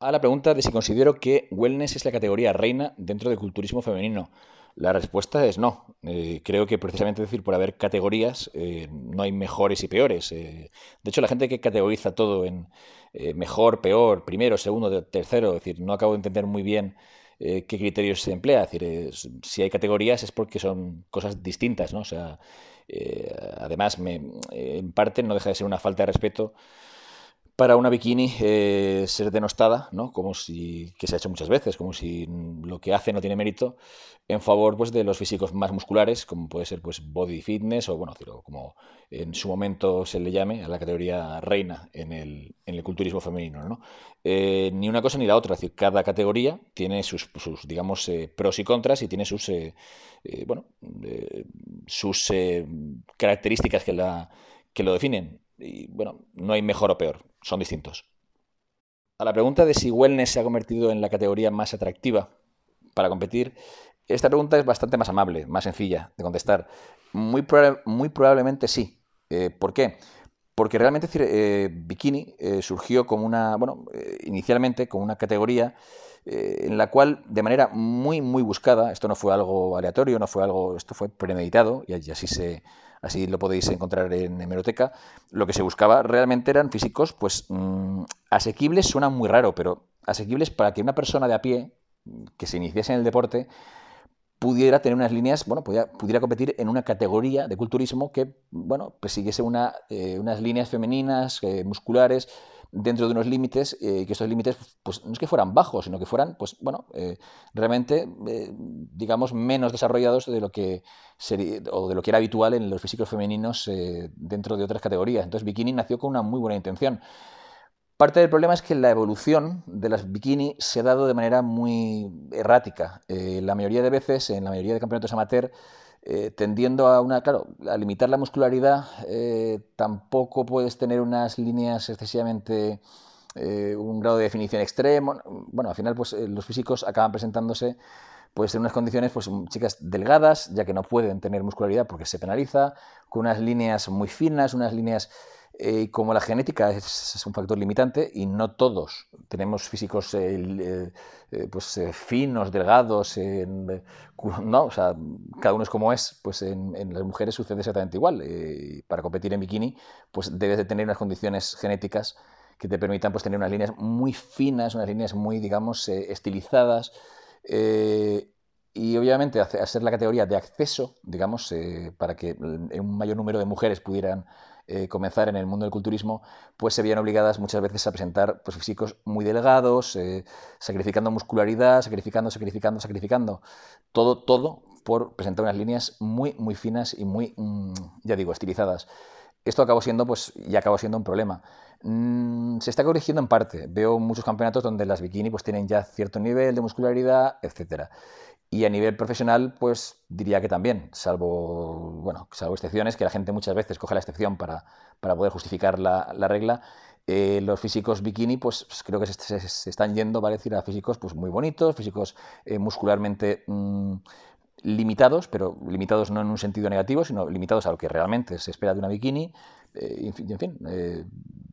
A la pregunta de si considero que wellness es la categoría reina dentro del culturismo femenino. La respuesta es no. Eh, creo que precisamente decir por haber categorías eh, no hay mejores y peores. Eh, de hecho, la gente que categoriza todo en mejor, peor, primero, segundo, tercero, decir, no acabo de entender muy bien qué criterios se emplea. Es decir, si hay categorías es porque son cosas distintas, ¿no? O sea, además, me, en parte no deja de ser una falta de respeto para una bikini eh, ser denostada, ¿no? Como si, que se ha hecho muchas veces, como si lo que hace no tiene mérito, en favor pues, de los físicos más musculares, como puede ser pues, body fitness, o bueno, como en su momento se le llame, a la categoría reina en el, en el culturismo femenino, ¿no? Eh, ni una cosa ni la otra, cada categoría tiene sus, sus digamos, eh, pros y contras y tiene sus, bueno, sus características que, la, que lo definen. Y bueno, no hay mejor o peor son distintos. A la pregunta de si wellness se ha convertido en la categoría más atractiva para competir, esta pregunta es bastante más amable, más sencilla de contestar. Muy, probablemente sí. Eh, ¿Por qué? Porque realmente eh, bikini eh, surgió como una, bueno, inicialmente como una categoría en la cual de manera muy, muy buscada, esto no fue algo aleatorio, no fue algo, esto fue premeditado y así se, así lo podéis encontrar en hemeroteca, lo que se buscaba realmente eran físicos, pues mm, asequibles suena muy raro, pero asequibles para que una persona de a pie que se iniciase en el deporte pudiera tener unas líneas, bueno, pudiera, competir en una categoría de culturismo que, bueno, pues siguiese una, eh, unas líneas femeninas, eh, musculares, dentro de unos límites, eh, que estos límites pues, no es que fueran bajos, sino que fueran, pues bueno, eh, realmente, eh, digamos, menos desarrollados de lo que o de lo que era habitual en los físicos femeninos dentro de otras categorías. Entonces, bikini nació con una muy buena intención. Parte del problema es que la evolución de las bikini se ha dado de manera muy errática. la mayoría de veces, en la mayoría de campeonatos amateur, eh, tendiendo a una, claro, a limitar la muscularidad, eh, tampoco puedes tener unas líneas excesivamente, eh, un grado de definición extremo. Bueno, al final, pues los físicos acaban presentándose pues en unas condiciones, pues chicas delgadas, ya que no pueden tener muscularidad porque se penaliza, con unas líneas muy finas, unas líneas eh, como la genética es, un factor limitante y no todos tenemos físicos eh, eh, pues, finos, delgados, no, o sea, cada uno es como es, pues en, las mujeres sucede exactamente igual. para competir en bikini, pues debes de tener unas condiciones genéticas que te permitan pues, tener unas líneas muy finas, unas líneas muy, digamos, estilizadas. Y obviamente hacer la categoría de acceso, digamos, para que un mayor número de mujeres pudieran eh, comenzar en el mundo del culturismo, pues se veían obligadas muchas veces a presentar pues, físicos muy delgados, eh, sacrificando muscularidad, sacrificando, sacrificando, sacrificando. Todo, todo por presentar unas líneas muy, muy finas y muy, mm, ya digo, estilizadas. Esto acabó siendo, pues, y acabó siendo un problema. Mm, se está corrigiendo en parte. Veo muchos campeonatos donde las bikini pues, tienen ya cierto nivel de muscularidad, etcétera. Y a nivel profesional, pues diría que también, salvo, bueno, salvo excepciones, que la gente muchas veces coge la excepción para, para poder justificar la, la regla. Eh, los físicos bikini, pues, pues creo que se, se, están yendo, vale decir, a físicos pues, muy bonitos, físicos eh, muscularmente mm, limitados, pero limitados no en un sentido negativo, sino limitados a lo que realmente se espera de una bikini. Eh, en fin, en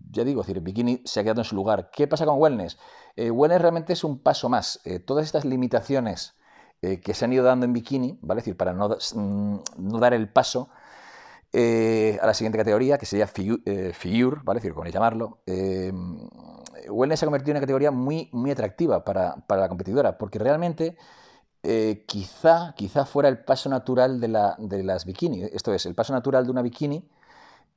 ya digo, decir, bikini se ha quedado en su lugar. ¿Qué pasa con wellness? wellness realmente es un paso más. todas estas limitaciones eh, que se han ido dando en bikini, ¿vale? Es decir, para no, mm, no dar el paso eh, a la siguiente categoría, que sería eh, figure, ¿vale? Es decir, como llamarlo. wellness se ha convertido en una categoría muy, muy atractiva para, para la competidora, porque realmente quizá, quizá fuera el paso natural de, la, de las bikini. Esto es, el paso natural de una bikini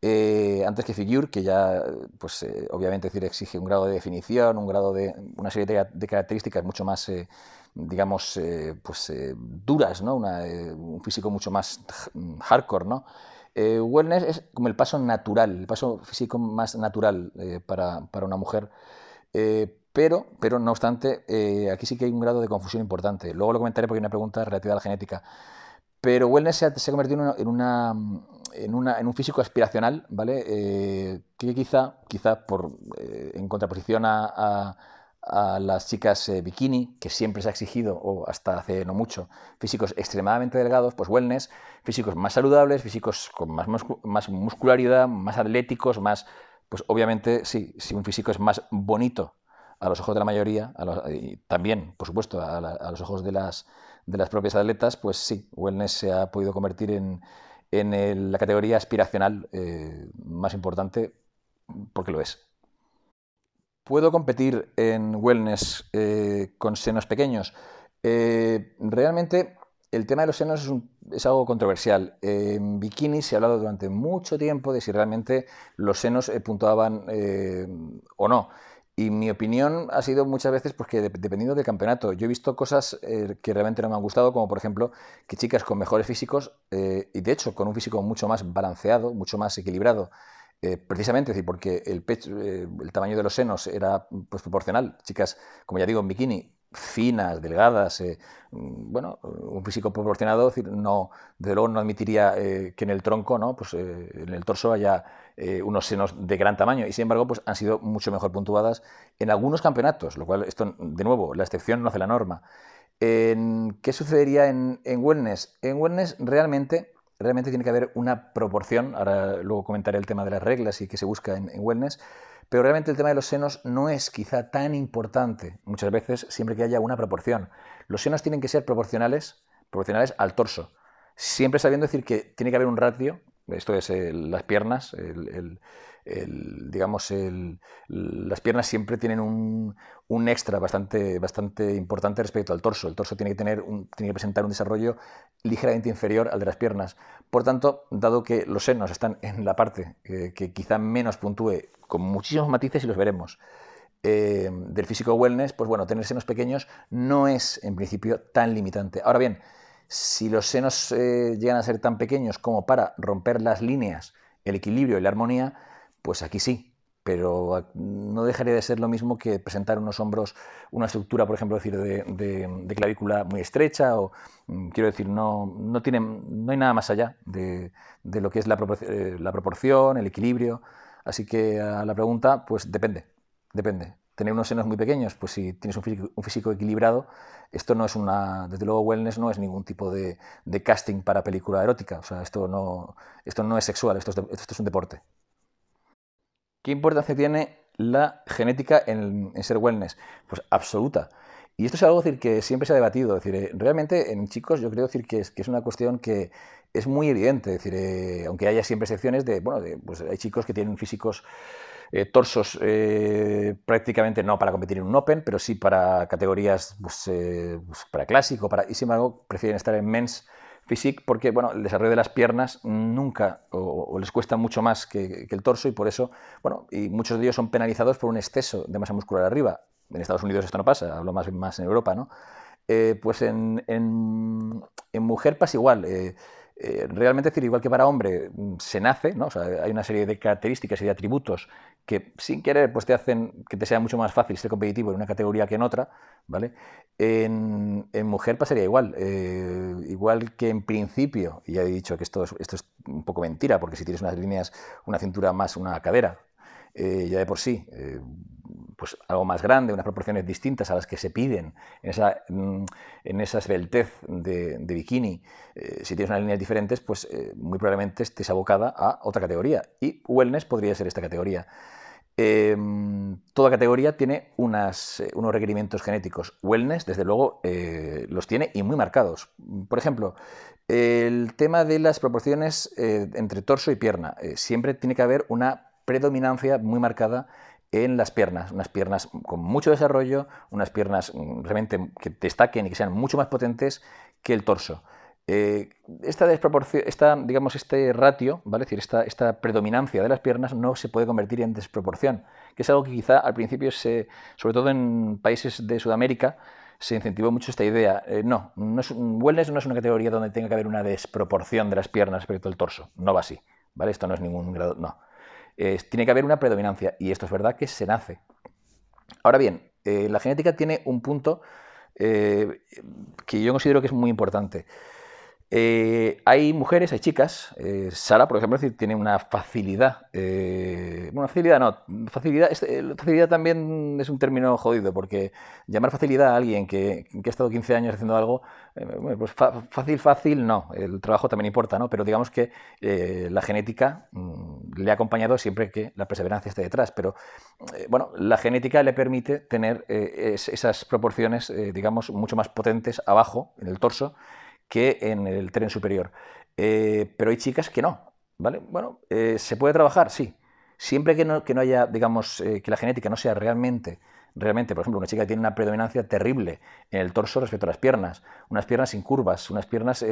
antes que Figure, que ya, pues obviamente decir, exige un grado de definición, un grado de una serie de, de características mucho más digamos, eh, pues eh, duras, ¿no? Eh, un físico mucho más hardcore, ¿no? wellness es como el paso natural, el paso físico más natural para, para, una mujer. pero, pero, no obstante, aquí sí que hay un grado de confusión importante. Luego lo comentaré porque hay una pregunta relativa a la genética. Pero wellness se ha, convertido en, una, en, una, en, un físico aspiracional, ¿vale? que quizá, quizá por, en contraposición a las chicas eh, bikini, que siempre se ha exigido, o hasta hace no mucho, físicos extremadamente delgados, pues wellness, físicos más saludables, físicos con más, más muscularidad, más atléticos, más... Pues obviamente sí, si un físico es más bonito a los ojos de la mayoría, y también, por supuesto, a, los ojos de las, de las propias atletas, pues sí, wellness se ha podido convertir en, en la categoría aspiracional eh, más importante, porque lo es. ¿Puedo competir en wellness eh, con senos pequeños? Eh, realmente el tema de los senos es, algo controversial. En bikini se ha hablado durante mucho tiempo de si realmente los senos puntuaban o no. Y mi opinión ha sido muchas veces porque dependiendo del campeonato. Yo he visto cosas eh, que realmente no me han gustado, como por ejemplo que chicas con mejores físicos eh, y de hecho con un físico mucho más balanceado, mucho más equilibrado, eh, precisamente porque el, pecho, el tamaño de los senos era pues, proporcional. Chicas, como ya digo, en bikini finas, delgadas, eh, mm, bueno, un físico proporcionado, decir, no, desde luego no admitiría eh, que en el tronco, ¿no? pues, eh, en el torso haya unos senos de gran tamaño y sin embargo pues, han sido mucho mejor puntuadas en algunos campeonatos, lo cual esto, de nuevo, la excepción no hace la norma. ¿Qué sucedería en, wellness? En wellness realmente, realmente tiene que haber una proporción, ahora luego comentaré el tema de las reglas y qué se busca en wellness, pero realmente el tema de los senos no es quizá tan importante muchas veces siempre que haya una proporción. Los senos tienen que ser proporcionales, proporcionales al torso. Siempre sabiendo decir que tiene que haber un ratio, esto es las piernas, digamos, las piernas siempre tienen un, extra bastante, bastante importante respecto al torso. El torso tiene que, tener tiene que presentar un desarrollo ligeramente inferior al de las piernas. Por tanto, dado que los senos están en la parte que, que quizá menos puntúe, con muchísimos matices y los veremos, eh, del físico wellness, pues bueno, tener senos pequeños no es en principio tan limitante. Ahora bien, si los senos eh, llegan a ser tan pequeños como para romper las líneas, el equilibrio y la armonía, pues aquí sí, pero no dejaría de ser lo mismo que presentar unos hombros, una estructura, por ejemplo, decir, de, clavícula muy estrecha, o mm, quiero decir, no, no, tiene, no hay nada más allá de, lo que es la, eh, la, proporción, el equilibrio. Así que a la pregunta, pues depende, depende. Tener unos senos muy pequeños, pues si tienes un físico, equilibrado, esto no es una, desde luego wellness no es ningún tipo de, casting para película erótica, o sea, esto no, esto no es sexual, esto es, esto es un deporte. ¿Qué importancia tiene la genética en, ser wellness? Pues absoluta. Y esto es algo decir, que siempre se ha debatido. decir, eh, realmente en chicos yo creo decir, que, es, que es una cuestión que es muy evidente. decir, eh, aunque haya siempre excepciones de, bueno, pues hay chicos que tienen físicos eh, torsos prácticamente no para competir en un Open, pero sí para categorías pues, pues, para clásico, para, y sin embargo prefieren estar en men's physique porque bueno, el desarrollo de las piernas nunca o, les cuesta mucho más que, el torso y por eso, bueno, y muchos de ellos son penalizados por un exceso de masa muscular arriba. En Estados Unidos esto no pasa, hablo más, más en Europa, ¿no? Eh, pues en, en, mujer pasa igual. Eh, eh, realmente decir, igual que para hombre mm, se nace, ¿no? hay una serie de características y de atributos que sin querer pues te hacen que te sea mucho más fácil ser competitivo en una categoría que en otra, ¿vale? En, mujer pasaría igual, eh, igual que en principio, y ya he dicho que esto esto es un poco mentira, porque si tienes unas líneas, una cintura más una cadera, eh, ya de por sí, eh, pues algo más grande, unas proporciones distintas a las que se piden en esa, mm, en esa esbeltez de, bikini, eh, si tienes unas líneas diferentes, pues muy probablemente estés abocada a otra categoría. Y wellness podría ser esta categoría. Em, toda categoría tiene unas, unos requerimientos genéticos. Wellness, desde luego, los tiene y muy marcados. Por ejemplo, el tema de las proporciones entre torso y pierna. siempre tiene que haber una predominancia muy marcada en las piernas, unas piernas con mucho desarrollo, unas piernas mm, realmente que destaquen y que sean mucho más potentes que el torso. Eh, esta desproporción, esta, digamos, este ratio, ¿vale? decir, esta, esta, predominancia de las piernas no se puede convertir en desproporción, que es algo que quizá al principio, sobre todo en países de Sudamérica, se incentivó mucho esta idea. Eh, no, no es, wellness no es una categoría donde tenga que haber una desproporción de las piernas respecto al torso, no va así, ¿vale? Esto no es ningún grado, no tiene que haber una predominancia y esto es verdad que se nace. Ahora bien, eh, la genética tiene un punto eh, que yo considero que es muy importante. Eh, hay mujeres, hay chicas. Eh, Sara, por ejemplo, tiene una facilidad. Eh, bueno, facilidad no. Facilidad, facilidad también es un término jodido, porque llamar facilidad a alguien que, ha estado 15 años haciendo algo, pues fácil, fácil, no. El trabajo también importa, ¿no? Pero digamos que la genética mm, le ha acompañado siempre que la perseverancia esté detrás. Pero, bueno, la genética le permite tener esas proporciones, digamos, mucho más potentes abajo, en el torso que en el tren superior. Eh, pero hay chicas que no, ¿vale? Bueno, eh, ¿se puede trabajar? Sí. Siempre que no, que no haya, digamos, eh, que la genética no sea realmente, realmente, por ejemplo, una chica que tiene una predominancia terrible en el torso respecto a las piernas, unas piernas sin curvas, unas piernas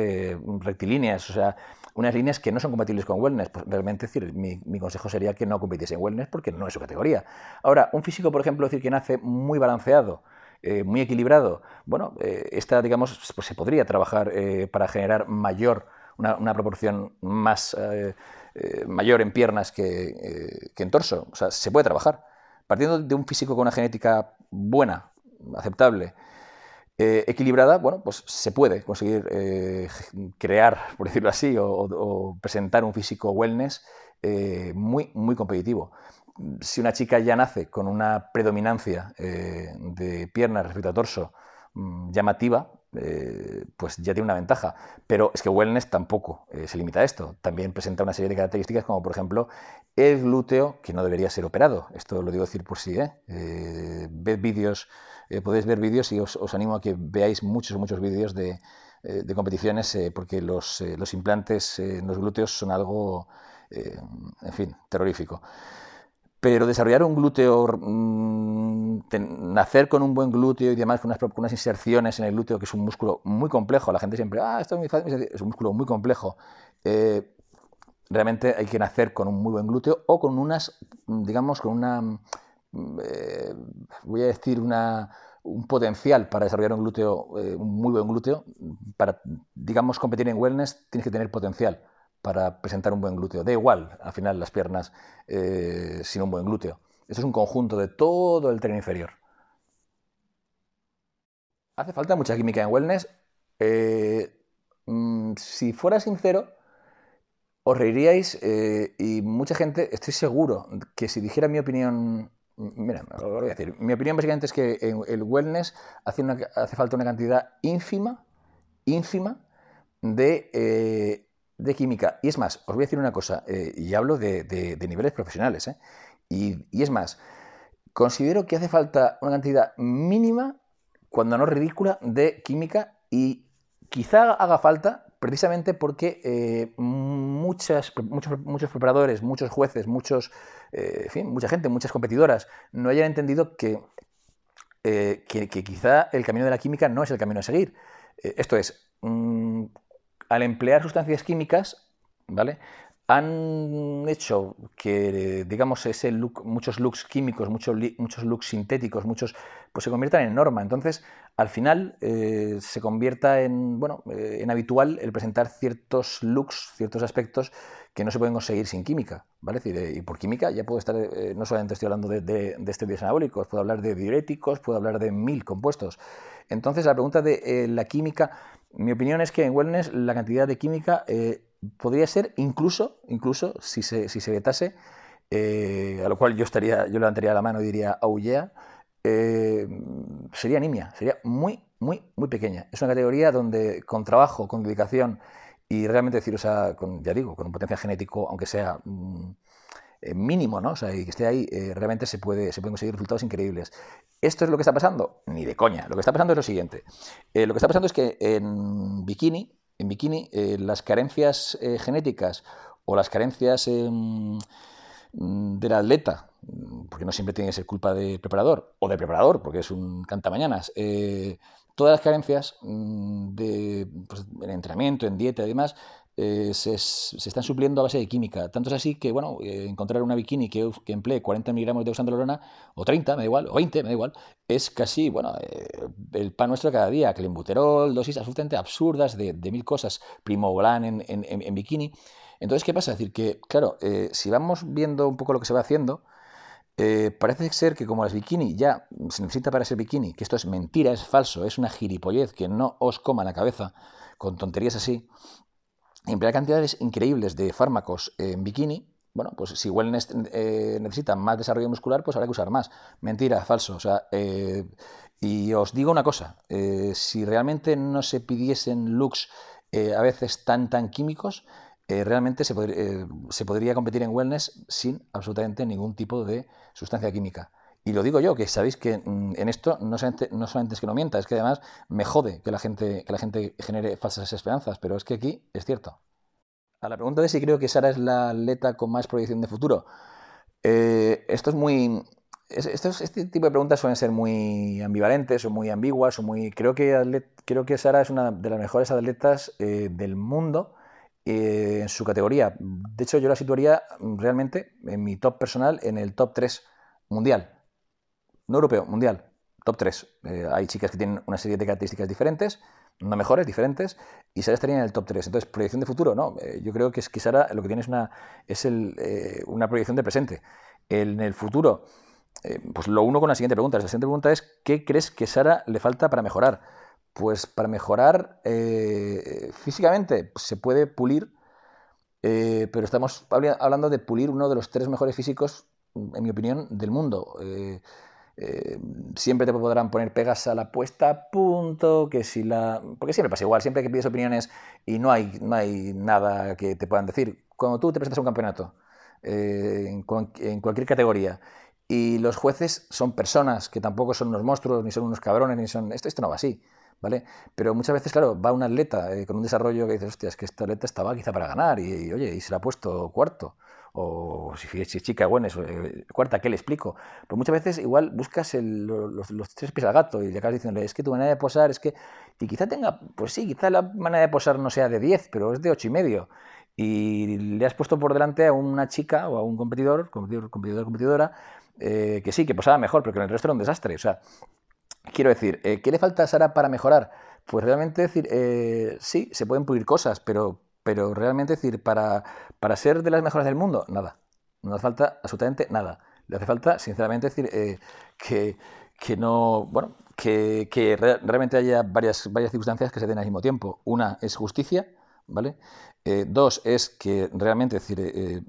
rectilíneas, o sea, unas líneas que no son compatibles con wellness, pues realmente decir, mi, consejo sería que no compitiese en wellness porque no es su categoría. Ahora, un físico, por ejemplo, decir que nace muy balanceado, eh, muy equilibrado, bueno, eh, esta, digamos, pues se podría trabajar eh, para generar mayor, una, proporción más mayor en piernas que, en torso. O sea, se puede trabajar. Partiendo de un físico con una genética buena, aceptable, equilibrada, bueno, pues se puede conseguir crear, por decirlo así, o, presentar un físico wellness muy, muy competitivo si una chica ya nace con una predominancia eh, de piernas respecto a torso mm, llamativa, eh, pues ya tiene una ventaja. Pero es que wellness tampoco eh, se limita a esto. También presenta una serie de características como, por ejemplo, el glúteo, que no debería ser operado. Esto lo digo decir por sí. ved vídeos, podéis ver vídeos y os, animo a que veáis muchos, muchos vídeos de, competiciones, porque los, los implantes en los glúteos son algo, en fin, terrorífico. Pero desarrollar un glúteo, mm, nacer con un buen glúteo y demás, con unas, inserciones en el glúteo, que es un músculo muy complejo, la gente siempre, ah, esto es muy fácil, es un músculo muy complejo. Eh, realmente hay que nacer con un muy buen glúteo o con unas, digamos, con una, mm, eh, voy a decir, una, un potencial para desarrollar un glúteo, eh, un muy buen glúteo. Para, digamos, competir en wellness tienes que tener potencial para presentar un buen glúteo. Da igual, al final, las piernas eh, sin un buen glúteo. Eso es un conjunto de todo el tren inferior. Hace falta mucha química en wellness. Eh, mm, si fuera sincero, os reiríais eh, y mucha gente, estoy seguro que si dijera mi opinión, mira, lo voy a decir, mi opinión básicamente es que el wellness hace falta una cantidad ínfima, ínfima de de química. Y es más, os voy a decir una cosa, eh, y hablo de, niveles profesionales, ¿eh? y, es más, considero que hace falta una cantidad mínima, cuando no ridícula, de química y quizá haga falta precisamente porque eh, muchas, muchos, muchos, preparadores, muchos jueces, muchos, en fin, mucha gente, muchas competidoras no hayan entendido que, que, quizá el camino de la química no es el camino a seguir. esto es, mm, al emplear sustancias químicas, ¿vale? Han hecho que, digamos, ese look, muchos looks químicos, muchos, muchos looks sintéticos, muchos, pues se conviertan en norma. Entonces, al final, eh, se convierta en, bueno, eh, en habitual el presentar ciertos looks, ciertos aspectos que no se pueden conseguir sin química, ¿vale? Eh, y por química ya puedo estar, no solamente estoy hablando de, de, de esteroides anabólicos, puedo hablar de diuréticos, puedo hablar de mil compuestos. Entonces, la pregunta de la química mi opinión es que en wellness la cantidad de química podría ser incluso, incluso si se, si se vetase, eh, a lo cual yo estaría, yo levantaría la mano y diría, oh sería anemia, sería muy, muy, muy pequeña. Es una categoría donde con trabajo, con dedicación y realmente decir, o sea, con, ya digo, con un potencial genético, aunque sea mm, mínimo, ¿no? O sea, y que esté ahí, realmente se, puede, se pueden conseguir resultados increíbles. ¿Esto es lo que está pasando? Ni de coña. Lo que está pasando es lo siguiente. Eh, lo que está pasando es que en bikini, en bikini eh, las carencias eh, genéticas o las carencias em, del atleta, porque no siempre tiene que ser culpa del preparador, o del preparador, porque es un cantamañanas, todas las carencias mm, de, pues, en entrenamiento, en dieta y demás, eh, se, están supliendo a base de química. Tanto es así que, bueno, eh, encontrar una bikini que, emplee 40 miligramos de oxandrolona, o 30, me da igual, o 20, me da igual, es casi, bueno, eh, el pan nuestro cada día. Clenbuterol, dosis absolutamente absurdas de, mil cosas, primobolan en, en, en, bikini. Entonces, ¿qué pasa? Es decir, que, claro, si vamos viendo un poco lo que se va haciendo, parece ser que como las bikini ya se necesita para ser bikini, que esto es mentira, es falso, es una gilipollez, que no os coma la cabeza con tonterías así, emplear cantidades increíbles de fármacos en bikini, bueno, pues si wellness eh, necesita más desarrollo muscular, pues habrá que usar más. Mentira, falso. O sea, eh, y os digo una cosa, eh, si realmente no se pidiesen looks a veces tan tan químicos, realmente se, se, podría competir en wellness sin absolutamente ningún tipo de sustancia química. Y lo digo yo, que sabéis que mm, en esto no solamente, es que no mienta, es que además me jode que la gente, que la gente genere falsas esperanzas, pero es que aquí es cierto. A la pregunta de si creo que Sara es la atleta con más proyección de futuro, eh, esto es muy. este tipo de preguntas suelen ser muy ambivalentes o muy ambiguas. O muy, creo, que creo que Sara es una de las mejores atletas eh, del mundo eh, en su categoría. De hecho, yo la situaría realmente en mi top personal en el top 3 mundial. No europeo, mundial. Top 3. hay chicas que tienen una serie de características diferentes no mejores, diferentes, y Sara estaría en el top 3. Entonces, proyección de futuro, no. Eh, yo creo que, es, que Sara lo que tiene es una, es el, eh, una proyección de presente. en el futuro, eh, pues lo uno con la siguiente pregunta. La siguiente pregunta es, ¿qué crees que Sara le falta para mejorar? Pues para mejorar físicamente se puede pulir, pero estamos hablando de pulir uno de los tres mejores físicos, en mi opinión, del mundo. Eh, siempre te podrán poner pegas a la puesta a punto, que si la... Porque siempre pasa igual, siempre que pides opiniones y no hay, no hay nada que te puedan decir. Cuando tú te presentas a un campeonato, eh, en, cualquier categoría, y los jueces son personas que tampoco son unos monstruos, ni son unos cabrones, ni son... Esto, esto no va así, ¿vale? Pero muchas veces, claro, va un atleta eh, con un desarrollo que dices, hostia, es que este atleta estaba quizá para ganar, y, oye, y se le ha puesto cuarto o si es chica, bueno, eh, cuarta, ¿qué le explico? Pues muchas veces igual buscas los, tres pies al gato y le acabas diciéndole, es que tu manera de posar es que, y quizá tenga, pues sí, quizá la manera de posar no sea de 10, pero es de ocho y medio. Y le has puesto por delante a una chica o a un competidor, competidor, competidor competidora, eh, que sí, que posaba mejor, pero que en el resto era un desastre. O sea, quiero decir, eh, ¿qué le falta a Sara para mejorar? Pues realmente decir, sí, se pueden pulir cosas, pero pero realmente decir, para, para ser de las mejores del mundo, nada. No hace falta absolutamente nada. Le hace falta, sinceramente, decir eh, que, que, no, bueno, que, que realmente haya varias, varias circunstancias que se den al mismo tiempo. Una es justicia, ¿vale? Eh, dos es que realmente decir, eh,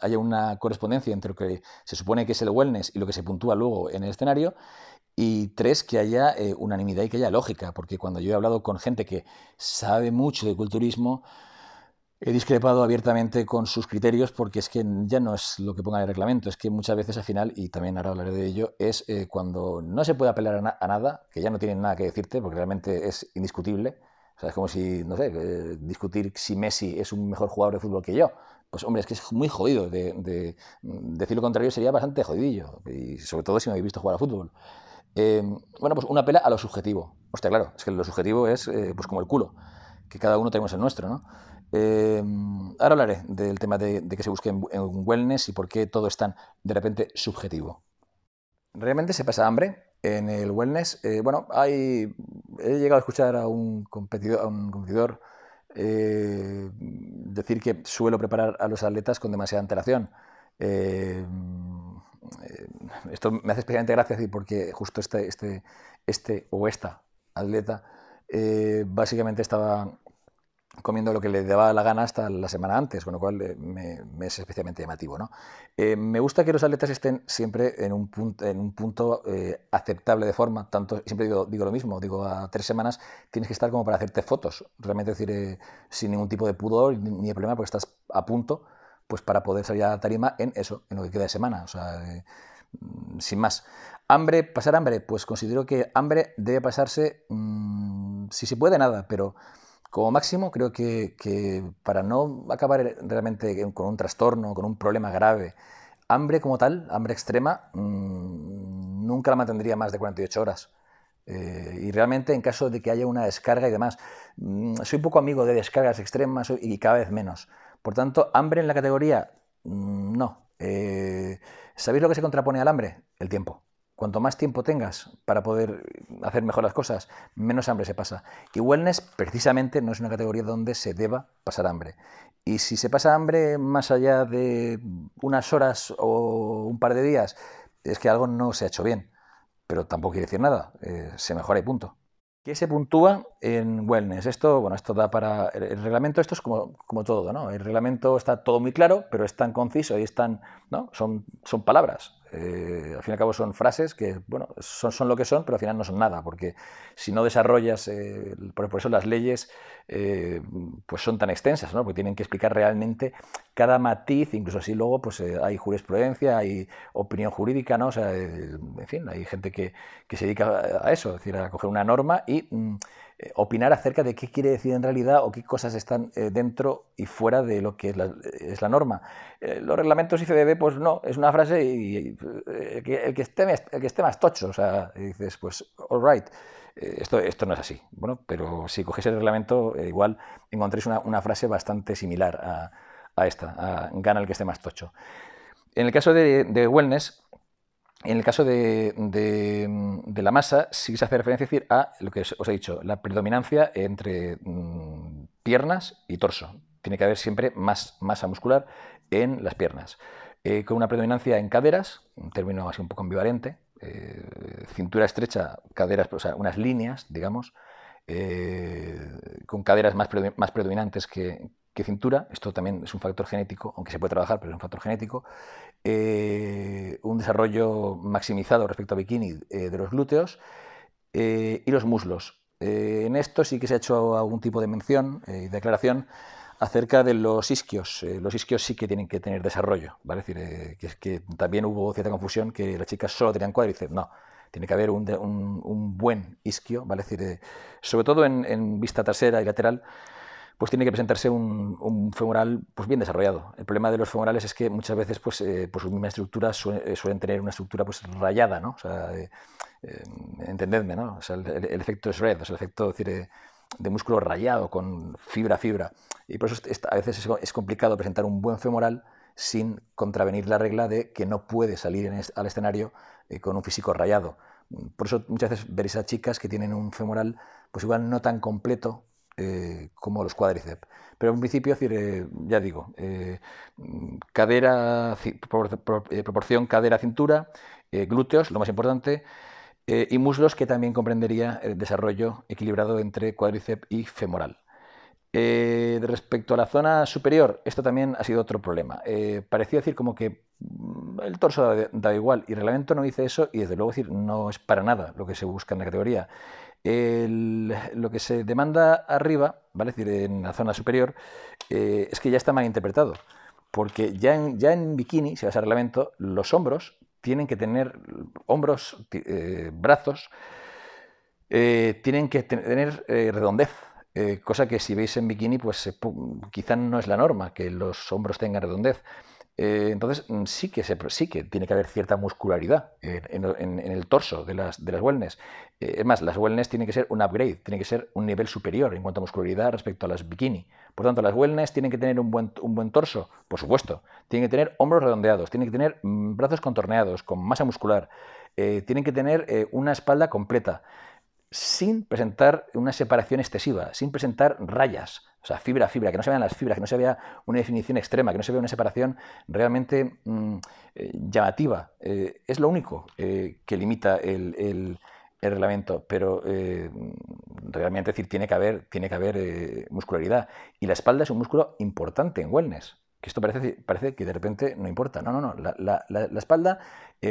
haya una correspondencia entre lo que se supone que es el wellness y lo que se puntúa luego en el escenario. Y tres, que haya unanimidad y que haya lógica, porque cuando yo he hablado con gente que sabe mucho de culturismo, He discrepado abiertamente con sus criterios porque es que ya no es lo que ponga el reglamento, es que muchas veces al final, y también ahora hablaré de ello, es eh, cuando no se puede apelar a, nada, que ya no tienen nada que decirte porque realmente es indiscutible. O sea, es como si, no sé, eh, discutir si Messi es un mejor jugador de fútbol que yo. Pues hombre, es que es muy jodido. De, decir lo contrario sería bastante jodidillo, y sobre todo si no habéis visto jugar a fútbol. Eh, bueno, pues una apela a lo subjetivo. Hostia, claro, es que lo subjetivo es pues como el culo, que cada uno tenemos el nuestro, ¿no? Em, ahora hablaré del tema de, que se busque en, wellness y por qué todo es tan de repente subjetivo. ¿Realmente se pasa hambre en el wellness? Eh, bueno, hay, he llegado a escuchar a un competidor, a un competidor eh, decir que suelo preparar a los atletas con demasiada antelación. Em, eh, esto me hace especialmente gracia porque justo este, este, este o esta atleta básicamente estaba comiendo lo que le daba la gana hasta la semana antes, con lo cual eh, me, es especialmente llamativo. ¿no? Eh, me gusta que los atletas estén siempre en un punto, en un punto eh, aceptable de forma, tanto, siempre digo, digo, lo mismo, digo, a tres semanas tienes que estar como para hacerte fotos, realmente decir, sin ningún tipo de pudor ni de problema, porque estás a punto pues para poder salir a la tarima en eso, en lo que queda de semana, o sea, sin más. Hambre, pasar hambre, pues considero que hambre debe pasarse, mm, si se puede, nada, pero como máximo, creo que, para no acabar realmente con un trastorno, con un problema grave, hambre como tal, hambre extrema, mm, nunca la mantendría más de 48 horas. Eh, y realmente en caso de que haya una descarga y demás, mm, soy poco amigo de descargas extremas y cada vez menos. Por tanto, hambre en la categoría, mm, no. Eh, ¿Sabéis lo que se contrapone al hambre? El tiempo. Cuanto más tiempo tengas para poder hacer mejor las cosas, menos hambre se pasa. Y wellness precisamente no es una categoría donde se deba pasar hambre. Y si se pasa hambre más allá de unas horas o un par de días, es que algo no se ha hecho bien, pero tampoco quiere decir nada, eh, se mejora y punto. ¿Qué se puntúa en wellness? Esto, bueno, esto da para. El reglamento, esto es como, como todo, ¿no? El reglamento está todo muy claro, pero es tan conciso y es tan. ¿no? Son, son palabras. Eh, al fin y al cabo son frases que, bueno, son, son, lo que son, pero al final no son nada, porque si no desarrollas, eh, por, eso las leyes eh, pues son tan extensas, ¿no? porque tienen que explicar realmente cada matiz, incluso así luego pues hay jurisprudencia, hay opinión jurídica, ¿no? O sea, en fin, hay gente que, que, se dedica a eso, es decir, a coger una norma y... Mm, eh, opinar acerca de qué quiere decir en realidad o qué cosas están eh, dentro y fuera de lo que es la, la norma. Eh, los reglamentos ICDB, pues no, es una frase y, el, que, esté, el que esté más tocho, o sea, dices, pues, all right. Esto, esto no es así. Bueno, pero si coges el reglamento, igual encontréis una, frase bastante similar a, esta, a gana el que esté más tocho. En el caso de wellness, en el caso de, la masa, sí se hace referencia a lo que os he dicho, la predominancia entre mm, piernas y torso. Tiene que haber siempre más masa muscular en las piernas. Eh, con una predominancia en caderas, un término así un poco ambivalente, eh, cintura estrecha, caderas, o sea, unas líneas, digamos, eh, con caderas más, predominantes que, que cintura, esto también es un factor genético, aunque se puede trabajar, pero es un factor genético, eh, un desarrollo maximizado respecto a bikini eh, de los glúteos eh, y los muslos. en esto sí que se ha hecho algún tipo de mención y declaración acerca de los isquios. los isquios sí que tienen que tener desarrollo, ¿vale? Decir, que, también hubo cierta confusión que las chicas solo tenían cuádriceps. No, tiene que haber un, un, buen isquio, ¿vale? decir, sobre todo en vista trasera y lateral, pues tiene que presentarse un, femoral pues bien desarrollado. El problema de los femorales es que muchas veces pues, eh, por su misma estructura eh, suelen tener una estructura pues rayada, ¿no? Sea, eh, entendedme, ¿no? Sea, el, efecto es red, el efecto decir, de músculo rayado con fibra a fibra. Y por eso a veces es, complicado presentar un buen femoral sin contravenir la regla de que no puede salir al escenario con un físico rayado. Por eso muchas veces veréis a chicas que tienen un femoral pues igual no tan completo eh, como los cuádriceps. Pero en principio, eh, ya digo, eh, cadera, proporción cadera-cintura, glúteos, lo más importante, y muslos que también comprendería el desarrollo equilibrado entre cuádriceps y femoral. respecto a la zona superior, esto también ha sido otro problema. parecía decir como que mm, el torso da, igual y el reglamento no dice eso y desde luego decir no es para nada lo que se busca en la categoría lo que se demanda arriba, ¿vale? Es decir, en la zona superior, eh, es que ya está mal interpretado. Porque ya en, ya en bikini, si vas a reglamento, los hombros tienen que tener, hombros, eh, brazos, eh, tienen que tener redondez. cosa que si veis en bikini, pues quizá no es la norma que los hombros tengan redondez. Eh, entonces, mm, sí que, sí que tiene que haber cierta muscularidad en, el torso de las, de las wellness. Eh, es más, las wellness tienen que ser un upgrade, tienen que ser un nivel superior en cuanto a muscularidad respecto a las bikini. Por tanto, las wellness tienen que tener un buen, un buen torso, por supuesto. Tienen que tener hombros redondeados, tienen que tener mm, brazos contorneados, con masa muscular. Eh, tienen que tener una espalda completa sin presentar una separación excesiva, sin presentar rayas, o sea, fibra a fibra, que no se vean las fibras, que no se vea una definición extrema, que no se vea una separación realmente mm, eh, llamativa. Eh, es lo único eh, que limita el, reglamento, pero realmente decir, tiene que haber, tiene que haber muscularidad. Y la espalda es un músculo importante en wellness. Que esto parece, parece que de repente no importa. No, no, no. La, la espalda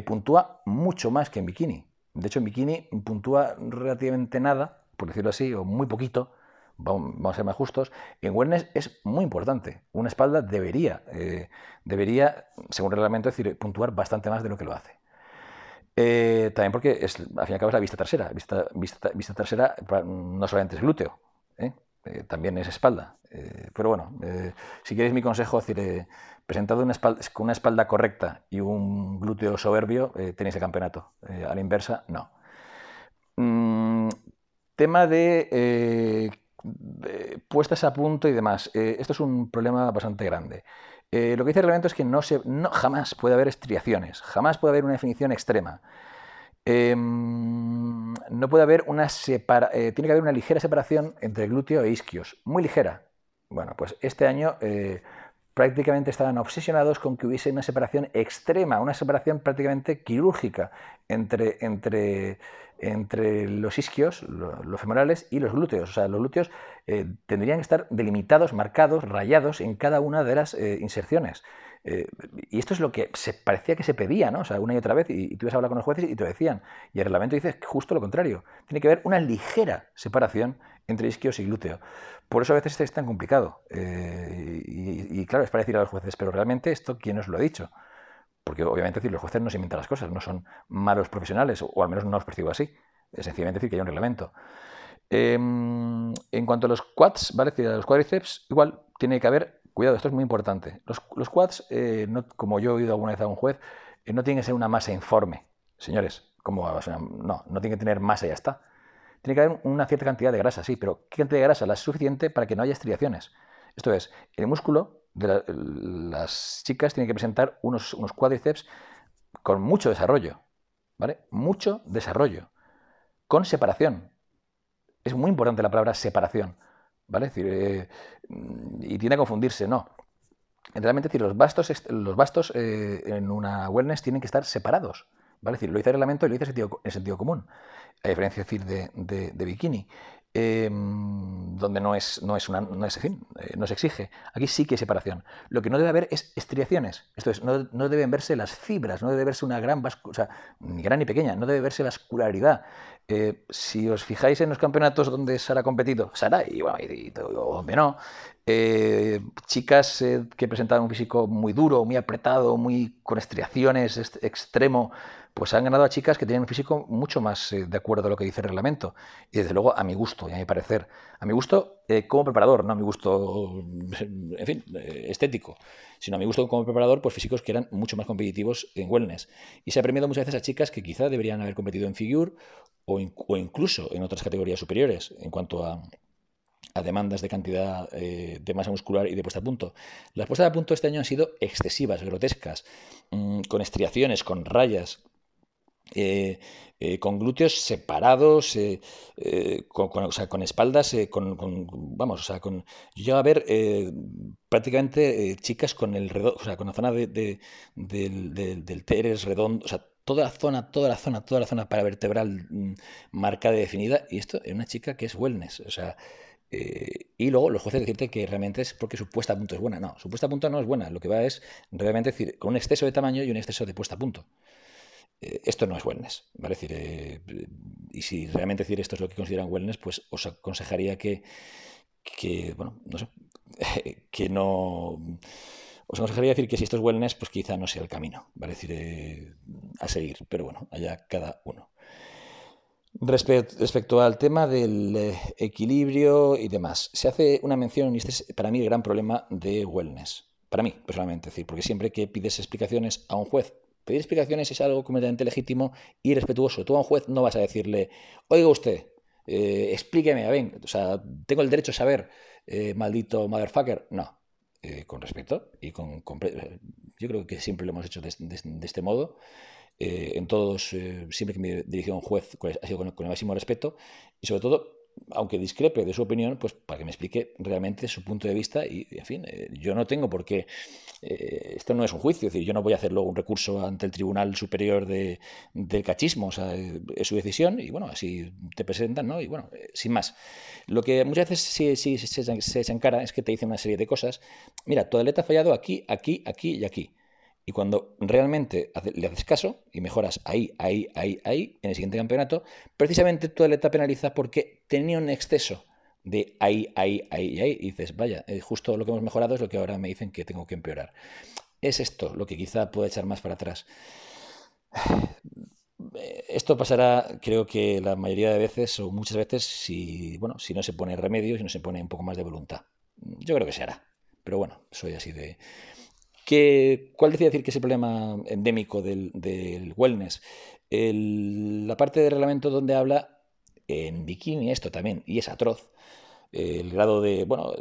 puntúa mucho más que en bikini. De hecho, bikini puntúa relativamente nada, por decirlo así, o muy poquito, vamos, a ser más justos, en wellness es muy importante. Una espalda debería, eh, debería según el reglamento, decir, puntuar bastante más de lo que lo hace. Eh, también porque al fin y al cabo es la vista trasera. Vista, vista, vista trasera no solamente es glúteo, ¿eh? también es espalda. pero bueno, si queréis mi consejo, decir, presentado con una espalda correcta y un glúteo soberbio, tenéis el campeonato. a la inversa, no. Mm, tema de puestas a punto y demás. Eh, esto es un problema bastante grande. Eh, lo que dice el reglamento es que no, se, no jamás puede haber estriaciones, jamás puede haber una definición extrema. Em, no puede haber una separa eh, tiene que haber una ligera separación entre glúteo e isquios, muy ligera. Bueno, pues este año prácticamente estaban obsesionados con que hubiese una separación extrema, una separación prácticamente quirúrgica entre, entre, entre los isquios, los femorales y los glúteos. O sea, los glúteos eh, tendrían que estar delimitados, marcados, rayados en cada una de las eh, inserciones. Eh, y esto es lo que se parecía que se pedía, ¿no? O sea, una y otra vez, y, tú ibas a hablar con los jueces y te lo decían. Y el reglamento dice justo lo contrario. Tiene que haber una ligera separación entre isquios y glúteo. Por eso a veces es tan complicado. Eh, y, claro, es para decir a los jueces, pero realmente esto, ¿quién os lo ha dicho? Porque obviamente decir, los jueces no se inventan las cosas, no son malos profesionales, o, al menos no los percibo así. Es sencillamente decir que hay un reglamento. Em, en cuanto a los quads, ¿vale? a los cuádriceps, igual tiene que haber Cuidado, esto es muy importante. Los, quads, eh, como yo he oído alguna vez a un juez, eh, no tienen que ser una masa informe. Señores, ¿cómo No, no tiene que tener masa y ya está. Tiene que haber una cierta cantidad de grasa, sí, pero ¿qué cantidad de grasa? La suficiente para que no haya estriaciones. Esto es, el músculo de las chicas tiene que presentar unos, unos cuádriceps con mucho desarrollo, ¿vale? Mucho desarrollo, con separación. Es muy importante la palabra separación. ¿Vale? Eh, y tiende a confundirse, no. Realmente, decir, los bastos, los bastos eh, en una wellness tienen que estar separados. ¿vale? decir, lo dice el reglamento y lo dice en sentido, común. A diferencia decir, de, de, bikini. Em, donde no es, no es una, no es, eh, no se exige. Aquí sí que hay separación. Lo que no debe haber es estriaciones. Esto es, no, no deben verse las fibras, no debe verse una gran, o ni gran ni pequeña, no debe verse vascularidad. Eh, si os fijáis en los campeonatos donde Sara ha competido, Sara y, bueno, y, donde no, eh, chicas eh, que presentaban un físico muy duro, muy apretado, muy con estriaciones, extremo, pues han ganado a chicas que tienen un físico mucho más de acuerdo a lo que dice el reglamento. Y desde luego, a mi gusto y a mi parecer. A mi gusto como preparador, no a mi gusto, en fin, estético sino a mi gusto como preparador, pues físicos que eran mucho más competitivos en wellness. Y se ha premiado muchas veces a chicas que quizá deberían haber competido en figure o, incluso en otras categorías superiores en cuanto a, demandas de cantidad eh, de masa muscular y de puesta a punto. Las puestas a punto este año han sido excesivas, grotescas, mm, con estriaciones, con rayas, eh, eh, con glúteos separados, con, sea, con, espaldas, con, vamos, o con, yo a ver prácticamente chicas con el o sea, con la zona de, del, del teres redondo, toda la zona, toda la zona, toda la zona paravertebral mm, marcada y definida, y esto es una chica que es wellness, eh, y luego los jueces decirte que realmente es porque su puesta a punto es buena. No, su puesta a punto no es buena. Lo que va es realmente decir con un exceso de tamaño y un exceso de puesta a punto. Esto no es wellness, ¿vale? Decir, eh, y si realmente decir esto es lo que consideran wellness, pues os aconsejaría que, que bueno, no sé, que no os aconsejaría decir que si esto es wellness, pues quizá no sea el camino, ¿vale? decir, eh, a seguir, pero bueno, allá cada uno. Respecto al tema del eh, equilibrio y demás, se hace una mención, y este es para mí el gran problema de wellness, para mí personalmente, decir, porque siempre que pides explicaciones a un juez, pedir explicaciones es algo completamente legítimo y respetuoso. Tú a un juez no vas a decirle, oiga usted, eh, explíqueme, a ver, o sea, tengo el derecho a saber, maldito motherfucker. No, eh, con respeto y con, yo creo que siempre lo hemos hecho de, este modo. Eh, en todos, eh, siempre que me dirijo a un juez, ha sido con, el máximo respeto y sobre todo aunque discrepe de su opinión, pues para que me explique realmente su punto de vista y, en fin, eh, yo no tengo por qué, eh, esto no es un juicio, es decir, yo no voy a hacer luego un recurso ante el Tribunal Superior de, del Cachismo, o sea, es su decisión y bueno, así te presentan, ¿no? Y bueno, eh, sin más. Lo que muchas veces sí, sí se, se, se encara es que te dicen una serie de cosas, mira, tu atleta ha fallado aquí, aquí, aquí y aquí. Y cuando realmente le haces caso y mejoras ahí, ahí, ahí, ahí, en el siguiente campeonato, precisamente tu atleta penaliza porque tenía un exceso de ahí, ahí, ahí, ahí. Y dices, vaya, justo lo que hemos mejorado es lo que ahora me dicen que tengo que empeorar. Es esto lo que quizá pueda echar más para atrás. Esto pasará, creo que la mayoría de veces o muchas veces, si, bueno, si no se pone remedio, si no se pone un poco más de voluntad. Yo creo que se hará. Pero bueno, soy así de, ¿Cuál decía decir que es el problema endémico del, wellness? la parte del reglamento donde habla en bikini, esto también, y es atroz, el grado de, bueno,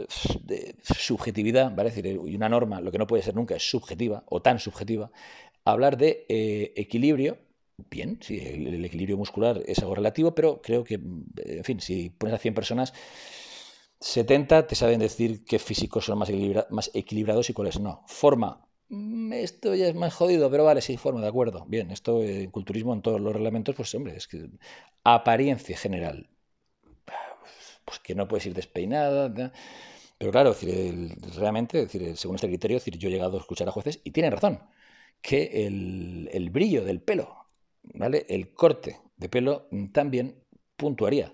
subjetividad, ¿vale? decir, y una norma, lo que no puede ser nunca es subjetiva o tan subjetiva, hablar de eh, equilibrio, bien, sí, el, equilibrio muscular es algo relativo, pero creo que, en fin, si pones a 100 personas, 70 te saben decir qué físicos son más, equilibrados y cuáles no. Forma. Mm, esto ya es más jodido, pero vale, sí, forma, de acuerdo. Bien, esto en culturismo, en todos los reglamentos, pues hombre, es que apariencia general. Pues que no puedes ir despeinada. Pero claro, realmente, decir, según este criterio, decir, yo he llegado a escuchar a jueces y tienen razón, que el, el brillo del pelo, ¿vale? El corte de pelo también puntuaría.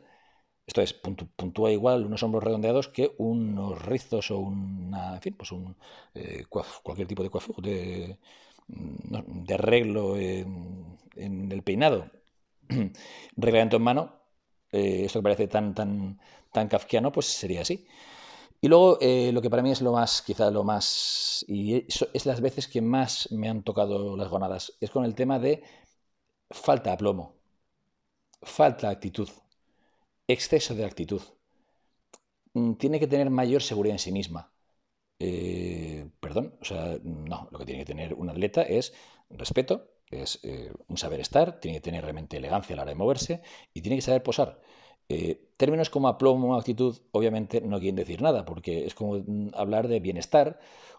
Esto es, puntúa igual unos hombros redondeados que unos rizos o una, en fin, pues un, eh, cualquier tipo de de, mm, de arreglo en, el peinado. Reglamento en mano, eh, esto que parece tan, tan, tan kafkiano, pues sería así. Y luego, eh, lo que para mí es lo más, quizá lo más, y es las veces que más me han tocado las gonadas, es con el tema de falta de aplomo, falta actitud exceso de actitud. Mm, tiene que tener mayor seguridad en sí misma. Eh, perdón, o sea, no, lo que tiene que tener un atleta es respeto, es eh, un saber estar, tiene que tener realmente elegancia a la hora de moverse y tiene que saber posar. Eh, términos como aplomo, actitud, obviamente no quieren decir nada, porque es como mm, hablar de bienestar